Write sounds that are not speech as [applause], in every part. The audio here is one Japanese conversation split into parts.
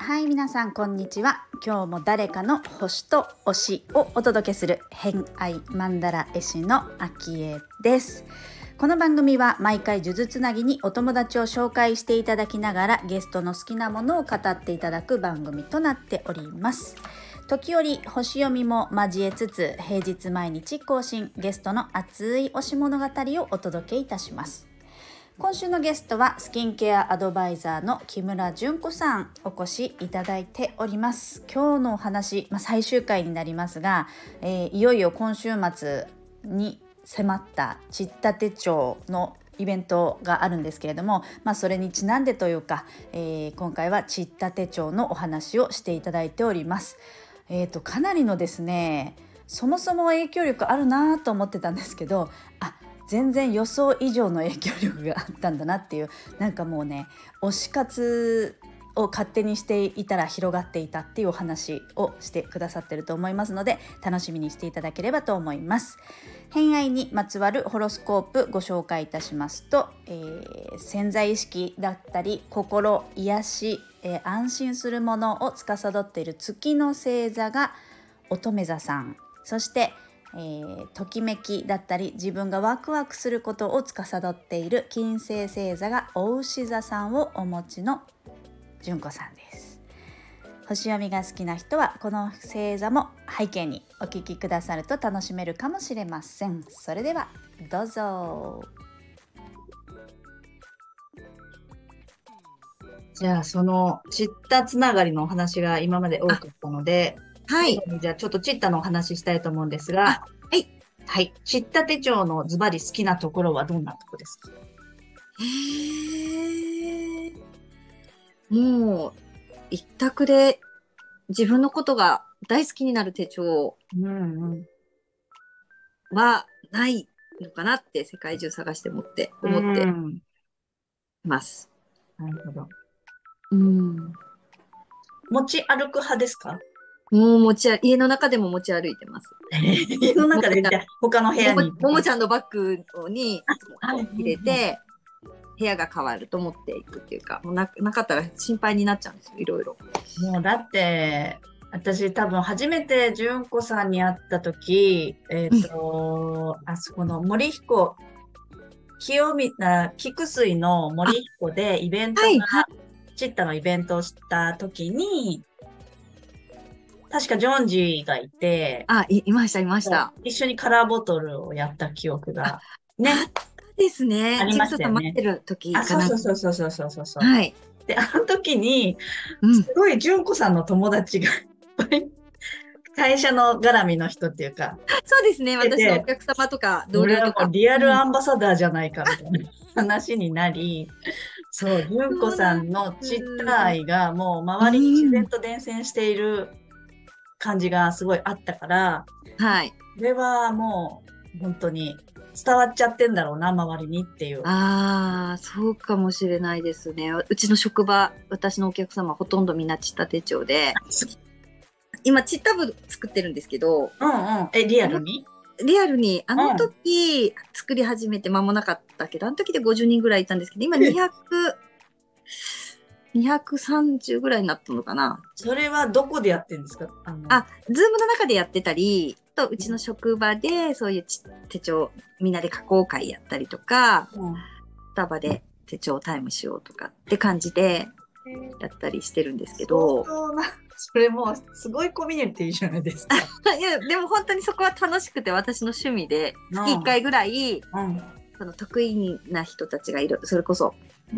はい皆さんこんにちは。今日も誰かの星と推しをお届けする偏愛マンダラ絵師のアキエです。この番組は毎回数珠つなぎにお友達を紹介していただきながらゲストの好きなものを語っていただく番組となっております。時折星読みも交えつつ平日毎日更新ゲストの熱い推し物語をお届けいたします今週のゲストはスキンケアアドバイザーの木村純子さんお越しいただいております今日のお話、まあ、最終回になりますが、えー、いよいよ今週末に迫ったちった手帳のイベントがあるんですけれども、まあ、それにちなんでというか、えー、今回はちった手帳のお話をしていただいております。えーと、かなりのですねそもそも影響力あるなと思ってたんですけどあ全然予想以上の影響力があったんだなっていうなんかもうね推し活を勝手にしていたら広がっていたっていうお話をしてくださってると思いますので楽しみにしていただければと思います。偏愛にまつわるホロスコープご紹介いたしますと、えー、潜在意識だったり心癒し、えー、安心するものを司っている月の星座が乙女座さん。そしてえー、ときめきだったり自分がワクワクすることを司っている金星星座がお牛座さんをお持ちの純子さんです。星読みが好きな人はこの星座も背景にお聞きくださると楽しめるかもしれません。それではどうぞ。じゃあその知ったつながりのお話が今まで多かったのではい。じゃあちょっとチッタのお話ししたいと思うんですが、はい。はい。チッタ手帳のズバリ好きなところはどんなとこですか？へえ。もう、一択で自分のことが大好きになる手帳はないのかなって世界中探してもって思ってます。なるほど。うん。持ち歩く派ですか？もう持ち家の中でも持ち歩いてます。[laughs] 家の中で他の部屋に。ももちゃんのバッグに入れて、部屋が変わると思っていくっていうか、もうななかったら心配になっちゃうんですよ、いろいろ。もうだって、私多分初めて純子さんに会った時、えっ、ー、と、あそこの森彦、清見、あ菊水の森彦でイベントが、はいはい、チッタのイベントをした時に、確かジョンジがいて、あ、いいました、いました。一緒にカラーボトルをやった記憶が。ね。あったですね。ありましたよね。待ってる時かな。そうそうそうそうそうそうそう。はい。で、あの時に、すごい純子さんの友達がいっぱい、会社の絡みの人っていうか。そうですね。私のお客様とか同僚とか。リアルアンバサダーじゃないかみたいな話になり、そう、純子さんのちった愛がもう周りに自然と伝染している感じがすごいあったから、はい。これはもう本当に伝わっちゃってんだろうな、周りにっていう。ああ、そうかもしれないですね。うちの職場、私のお客様ほとんどみんなちった手帳で、今 CITTA部作ってるんですけど、うんうん。え、リアルに？リアルに、あの時、作り始めて間もなかったけど、あの時で50人ぐらいいたんですけど、今200、230ぐらいになったのかな。それはどこでやってるんですか？ああ、ズームの中でやってたり、とうちの職場でそういう手帳みんなで加工会やったりとか、うん、スタバで手帳タイムしようとかって感じでやったりしてるんですけど。それもすごいコミュニティじゃないですか。[laughs] いや、でも本当にそこは楽しくて私の趣味で月1回ぐらい、うん、その得意な人たちがいる、それこそ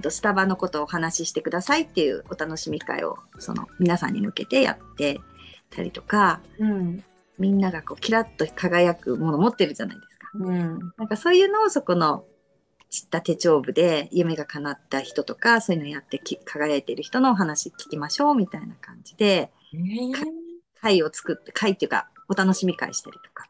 スタバのことをお話ししてくださいっていうお楽しみ会をその皆さんに向けてやってたりとか、うん、みんながこうキラッと輝くもの持ってるじゃないですか。うん、なんかそういうのをそこの散った手帳部で夢が叶った人とかそういうのやって輝いてる人のお話聞きましょうみたいな感じで、えー、会を作って会っていうかお楽しみ会したりとか。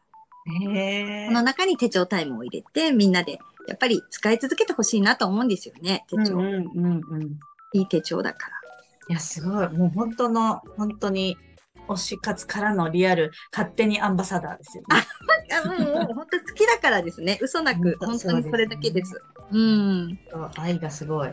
えー、この中に手帳タイムを入れてみんなでやっぱり使い続けてほしいなと思うんですよね、手帳。うんうんうんうん、いい手帳だから。いや、すごい。もう本当の、本当に推し活からのリアル、勝手にアンバサダーですよね。あもうもう本当好きだからですね。嘘なく、本当にそれだけです。うん。愛がすごい。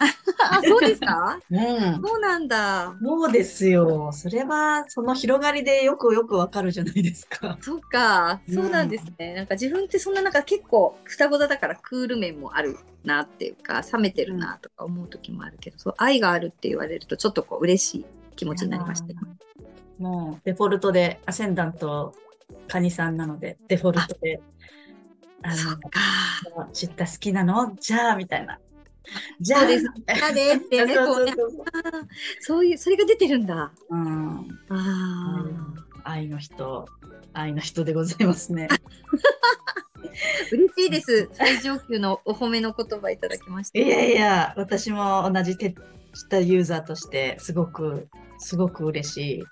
あ、そうですか？うん。そうなんだ。そうですよ。それは、その広がりでよくよくわかるじゃないですか。そうか。そうなんですね。なんか自分ってそんななんか結構双子座だからクール面もあるなっていうか、冷めてるなとか思う時もあるけど、そう愛があるって言われるとちょっとこう嬉しい気持ちになりましたよ。もう、デフォルトで、アセンダント、カニさんなので、デフォルトで、あそっか。の、知った好きなのじゃあ、みたいな。[laughs] じゃあ、ですみたいなだねってね、そうこうね。そういう、それが出てるんだ。うん。あ愛の人、愛の人でございますね。あ。[laughs] 嬉しいです。最上級のお褒めの言葉いただきました。いやいや、私も同じ手したユーザーとして、すごく、すごく嬉しい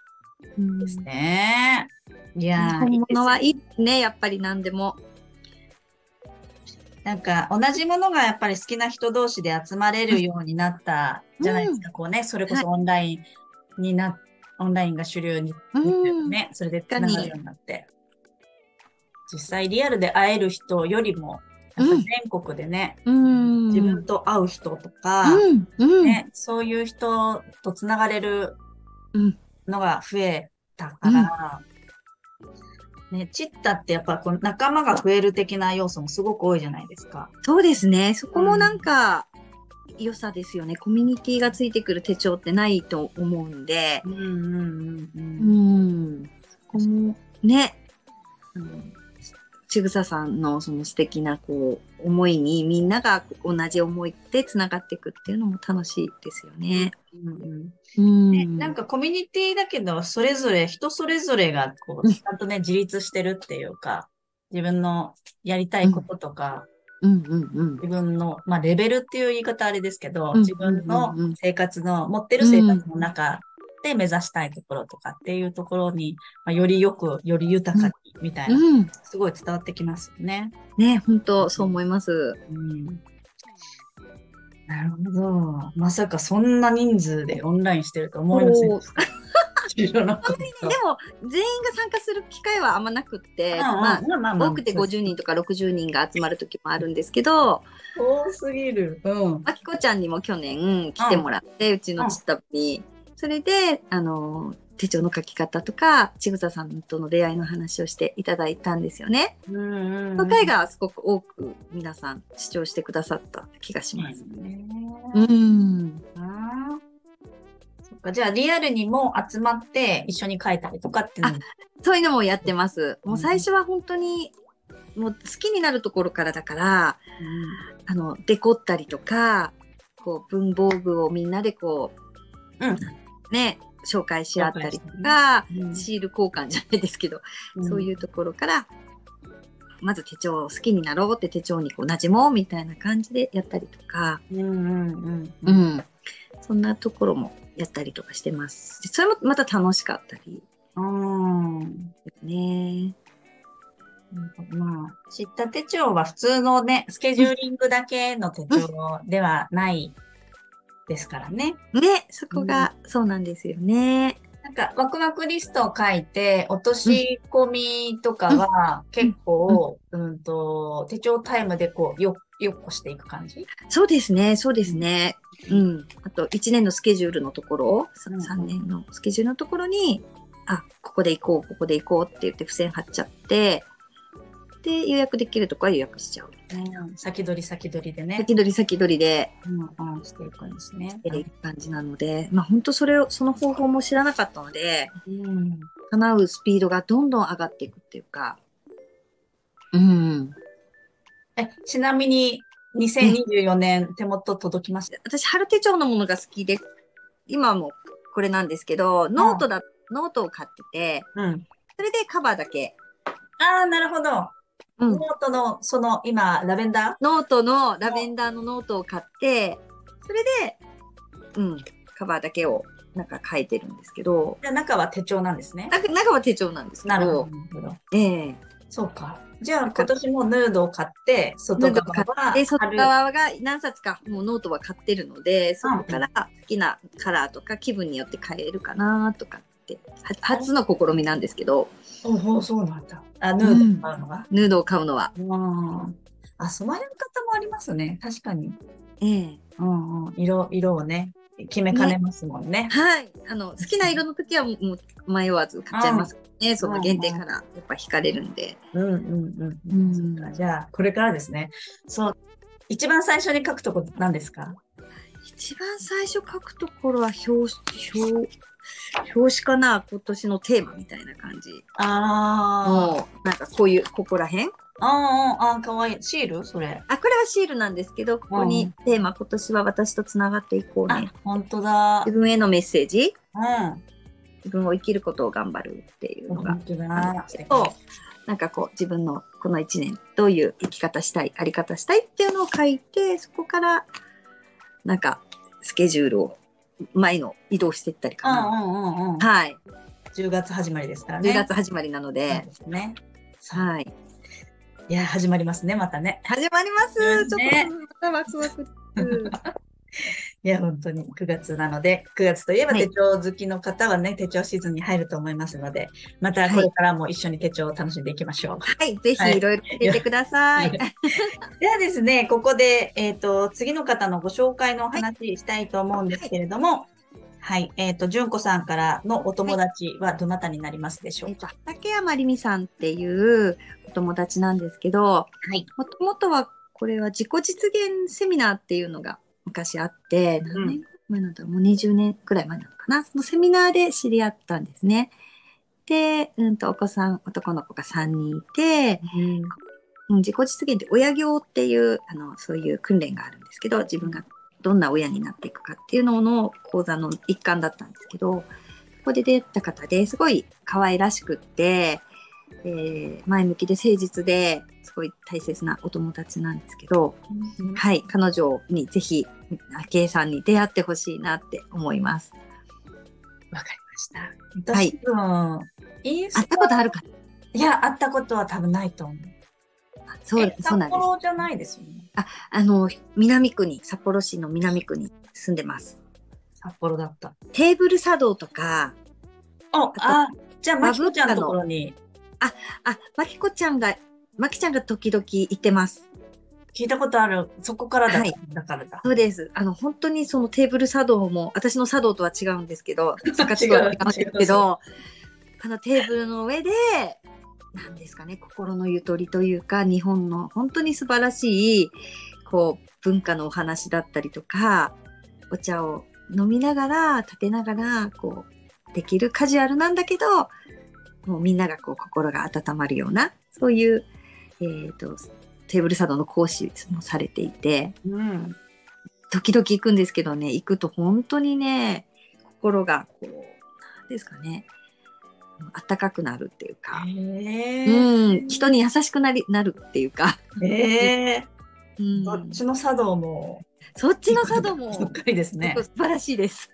うんですね。いやー本物はいいですね、やっぱり何でも。なんか同じものがやっぱり好きな人同士で集まれるようになったじゃないですか、こうね、それこそオンラインにな、オンラインが主流に、うん。ね、それでつながるようになって。実際リアルで会える人よりも、やっぱり全国でね、うん。自分と会う人とか、うん、うん、ね、そういう人とつながれるうん。のが増えたから、ね、チッタってやっぱこの仲間が増える的な要素もすごく多いじゃないですか。そうですね。そこもなんか、良さですよね。コミュニティがついてくる手帳ってないと思うんで。うんうんうんう。うんん。そこも、ね、うんちぐささんのその素敵なこう、思いにみんなが同じ思いでつながっていくっていうのも楽しいですよね。うんうんねなんかコミュニティだけど、それぞれ、人それぞれがこう、うんちゃんとね、自立してるっていうか、自分のやりたいこととか、うんうんうん。自分の、まあ、レベルっていう言い方あれですけど、うん自分の生活の、持ってる生活の中で目指したいところとかっていうところに、まあ、よりよく、より豊かに、みたいな、うん。すごい伝わってきますよね。ね、本当そう思います。うん。なるほど。まさかそんな人数でオンラインしてると思いませんでした。[laughs] でも、全員が参加する機会はあんまなくって、まあ、多くて50人とか60人が集まる時もあるんですけど、多すぎる。うん。あきこちゃんにも去年来てもらって、うちのちったぶに、それで、あの、手帳の書き方とか、ちぐささんとの出会いの話をしていただいたんですよね。うんの回がすごく多く皆さん視聴してくださった気がします。ね。うん。そっか、じゃあリアルにも集まって一緒に書いたりとかっていうのもそういうのもやってます。もう最初は本当に、もう好きになるところからだから、あの、デコったりとか、こう、文房具をみんなでこう、うんね、紹介し合ったりとか、うんシール交換じゃないですけど、そういうところから、まず手帳を好きになろうって手帳にこう馴染もうみたいな感じでやったりとか、うんうんうんう。ん。そんなところもやったりとかしてます。でそれもまた楽しかったりうん。ですね。まあ、知った手帳は普通のね、スケジューリングだけの手帳ではないですからね。ね、そこがそうなんですよね。なんか、ワクワクリストを書いて、落とし込みとかは結構、うんと、手帳タイムでこう、よ、よっこしていく感じ？そうですね、そうですね。うん。あと、1年のスケジュールのところ、うんうん3年のスケジュールのところに、あ、ここで行こう、ここで行こうって言って付箋貼っちゃって、で、予約できるとこは予約しちゃう。先取り先取りでね。先取り先取りでうんうん、していくんですね。していく感じなので、まあ本当それを、その方法も知らなかったので、うん。叶うスピードがどんどん上がっていくっていうか、うん。え、ちなみに、2024年手元届きました？[laughs] 私、春手帳のものが好きで、今もこれなんですけど、ノートだ、ノートを買ってて、うん。それでカバーだけ。ああ、なるほど。うん。ノートの、その、今、ラベンダノートのラベンダーのノートを買って、それで、うん、カバーだけをなんか書いてるんですけど、ーじゃあ中は手帳なんですね？中中は手帳なんですけど、なるほど。ええ。そうか。じゃあ、今年もノートを買って、外側は、で、外春。側が何冊かもうノートは買ってるので、そこから好きなカラーとか気分によって変えるかなとかて、は初の試みなんですけど、おお、そうなんだ。あ、ヌード買うのが？ヌードを買うのは。うん。あ、そういう方もありますね。確かに。ええうんうん。色、色をね、決めかねますもんね。はい。あの、好きな色の時はもう迷わず買っちゃいますね。その限定からやっぱ惹かれるんで。うんうんうん。うん、じゃあ、これからですね。そう。一番最初に書くとこ何ですか？一番最初書くところは表紙、表、表紙かな今年のテーマみたいな感じ。あもう、なんかこういう、ここら辺？あ。ああ、ああ、かわいい。シール？それ。あ、これはシールなんですけど、ここにテーマ、今年は私とつながっていこうね。本当だ。自分へのメッセージ。うん。自分を生きることを頑張るっていうのが本当だ。と、なんかこう自分のこの一年どういう生き方したい、あり方したいっていうのを書いて、そこからなんかスケジュールを前の移動していったりかな。うんうんうんうん。はい。10月始まりですからね。10月始まりなので、ですね。はい。いや、始まりますね、またね。始まります。ちょねっとまたワクワク。[laughs] いや、本当に9月なので、9月といえばはい手帳好きの方はね、手帳シーズンに入ると思いますので、またこれからも一緒に手帳を楽しんでいきましょう。はい。ぜはいひいろいろ教えてください。ではですね、ここで、えっ、と、次の方のご紹介のお話したいと思うんですけれども、はい、えっ、と、純子さんからのお友達はどなたになりますでしょうか？えっと、畠山りみさんっていうお友達なんですけど、はい。もともとはこれは自己実現セミナーっていうのが昔あって、何年前なんだろう、もう20年くらい前なのかな。そのセミナーで知り合ったんですね。で、うんと、お子さん、男の子が3人いて、うん、自己実現って親業っていう、あの、そういう訓練があるんですけど、自分がどんな親になっていくかっていうのの講座の一環だったんですけど、ここで出会った方ですごい可愛らしくって、えー前向きで誠実ですごい大切なお友達なんですけど、はい、彼女にぜひ、明恵さんに出会ってほしいなって思います。わかりました。はい私、うん、インスタ会ったことあるかいや、会ったことは多分ないと思う。そうえ、そうなんです。札幌じゃないですよね？あの、南区に、札幌市の南区に住んでます。札幌だった。テーブル茶道とか、あ、あ、じゃあ、まきこちゃんのところにあ、まきこちゃんが、まきちゃんが時々行ってます。聞いたことある。そこからだ,、はいだからだ。そうです。あの、本当にそのテーブル茶道も、私の茶道とは違うんですけど、[laughs] 活動は違うんですけど、あのテーブルの上で、なんですかね、心のゆとりというか、日本の本当に素晴らしい、こう、文化のお話だったりとか、お茶を飲みながら、立てながら、こう、できるカジュアルなんだけど、もうみんながこう、心が温まるような、そういう、えっ、と、テーブル茶道の講師もされていて、うん。時々行くんですけどね、行くと本当にね、心がこう、なんですかね、暖かくなるっていうか、へうん、人に優しくなりなるっていうか、え。へえ。うん、そっちの茶道も。そっちの茶道もそっかりですね。素晴らしいです。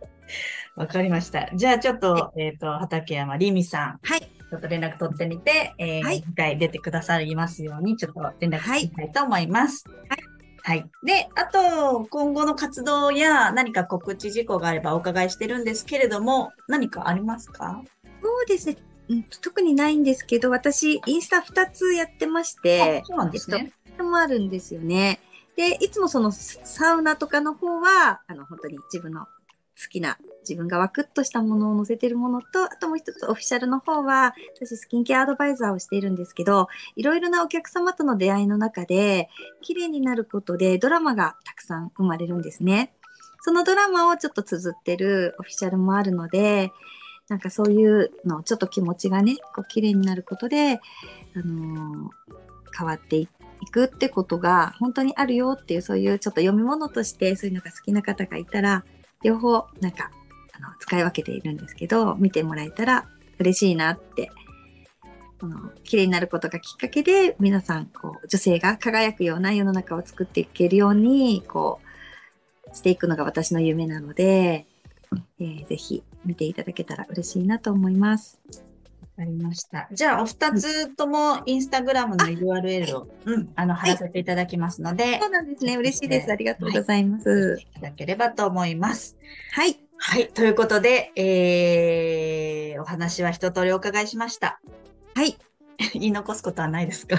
[laughs] わかりました。じゃあちょっと、えっ、と、畠山りみさん。はい。ちょっと連絡取ってみて、えー、はい次回出てくださいますように、ちょっと連絡したいと思います。はい。はい。で、あと、今後の活動や何か告知事項があればお伺いしてるんですけれども、何かありますか？そうですね、うん、特にないんですけど、私、インスタ2つやってましてあ、そうなんですね。とてもあるんですよね。で、いつもそのサウナとかの方は、あの、本当に自分の好きな、自分がワクッとしたものを載せてるものと、あともう一つオフィシャルの方は、私スキンケアアドバイザーをしているんですけど、いろいろなお客様との出会いの中で、綺麗になることでドラマがたくさん生まれるんですね。そのドラマをちょっと綴ってるオフィシャルもあるので、なんかそういうの、ちょっと気持ちがね、こう綺麗になることで、あのー変わっていくってことが本当にあるよっていう、そういうちょっと読み物としてそういうのが好きな方がいたら、両方なんか、あの、使い分けているんですけど、見てもらえたら嬉しいなって、この、綺麗になることがきっかけで、皆さん、こう、女性が輝くような世の中を作っていけるように、こう、していくのが私の夢なので、えーぜひ見ていただけたら嬉しいなと思います。わかりました。じゃあ、お二つともインスタグラムの URL を、うん、あの、貼らせていただきますので、そうなんですね。嬉しいです。ありがとうございます。いただければと思います。はい。はい。ということで、えー、お話は一通りお伺いしました。はい。[laughs] 言い残すことはないですか？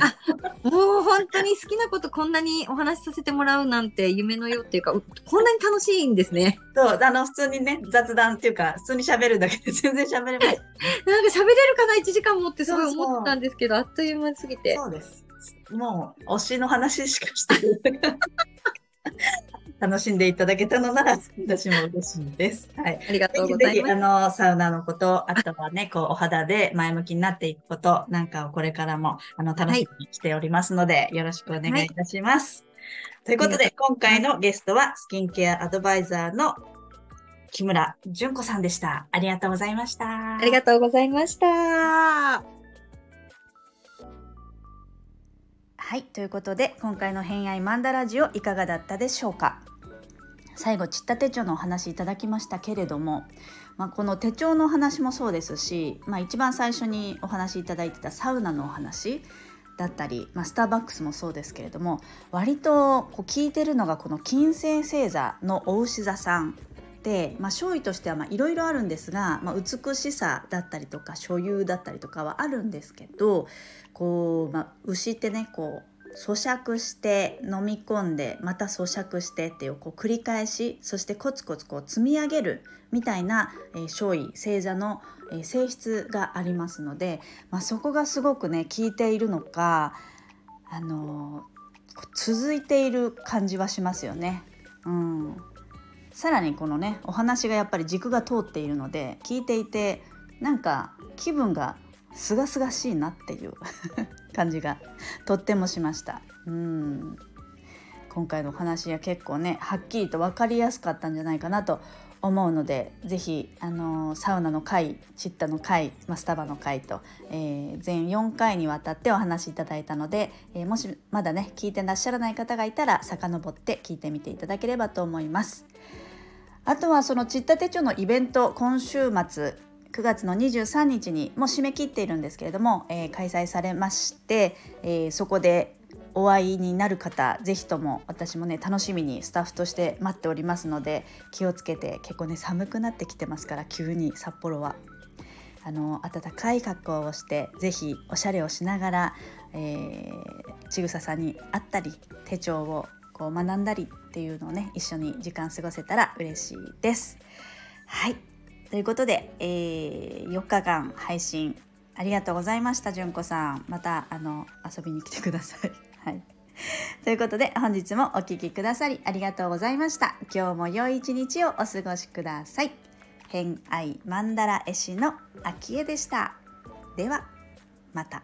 もう本当に好きなことこんなにお話しさせてもらうなんて夢のようっていうか、こんなに楽しいんですね。そう、あの、普通にね、雑談っていうか、普通に喋るだけで [laughs] 全然喋れます。なんか喋れるかな ?1 時間もってすごい思ってたんですけど、あっという間すぎて。そうです。もう、推しの話しかしてる。楽しんでいただけたのなら、私も嬉しいです。はい。ありがとうございます。あの、サウナのこと、あとはね、こう、お肌で前向きになっていくこと、なんかをこれからも、あの、楽しみにしておりますので、はい、よろしくお願いいたします。はい、ということで、今回のゲストは、スキンケアアドバイザーの木村純子さんでした。ありがとうございました。ありがとうございました。はい、ということで今回の「偏愛マンダラジオ」いかがだったでしょうか？最後ちった手帳のお話いただきましたけれども、まあ、この手帳のお話もそうですし、まあ、一番最初にお話いただいてたサウナのお話だったり、まあ、スターバックスもそうですけれども割とこう聞いてるのがこの金星星座のお牛座さんで、まあ、勝利としてはいろいろあるんですが、まあ、美しさだったりとか所有だったりとかはあるんですけどこう、まあ、牛ってねこう咀嚼して飲み込んでまた咀嚼してっていうこう繰り返しそしてコツコツこう積み上げるみたいな、えー、勝位星座の、性質がありますので、まあ、そこがすごくね効いているのか、あの、続いている感じはしますよね。うん、さらにこのねお話がやっぱり軸が通っているので聞いていてなんか気分がすがすがしいなっていう感じがとってもしました。うん今回のお話は結構ねはっきりと分かりやすかったんじゃないかなと思うので是非あのサウナの回チッタの回マスタバの回と、えー、全4回にわたってお話しいただいたので、えー、もしまだね聞いてらっしゃらない方がいたら遡って聞いてみていただければと思います。あとはそのチッタ手帳のイベント今週末9月の23日にもう締め切っているんですけれども、えー、開催されまして、えー、そこでお会いになる方ぜひとも私もね楽しみにスタッフとして待っておりますので気をつけて結構ね寒くなってきてますから急に札幌は。あの暖かい格好をしてぜひおしゃれをしながら、えー、ちぐささんに会ったり手帳をこう学んだりっていうのをね一緒に時間過ごせたら嬉しいです。はいということで、えー、4日間配信ありがとうございました純子さんまたあの遊びに来てください。[laughs] はい、ということで本日もお聴きくださりありがとうございました。今日も良い一日をお過ごしください。偏愛マンダラ絵師の秋江でした。ではまた。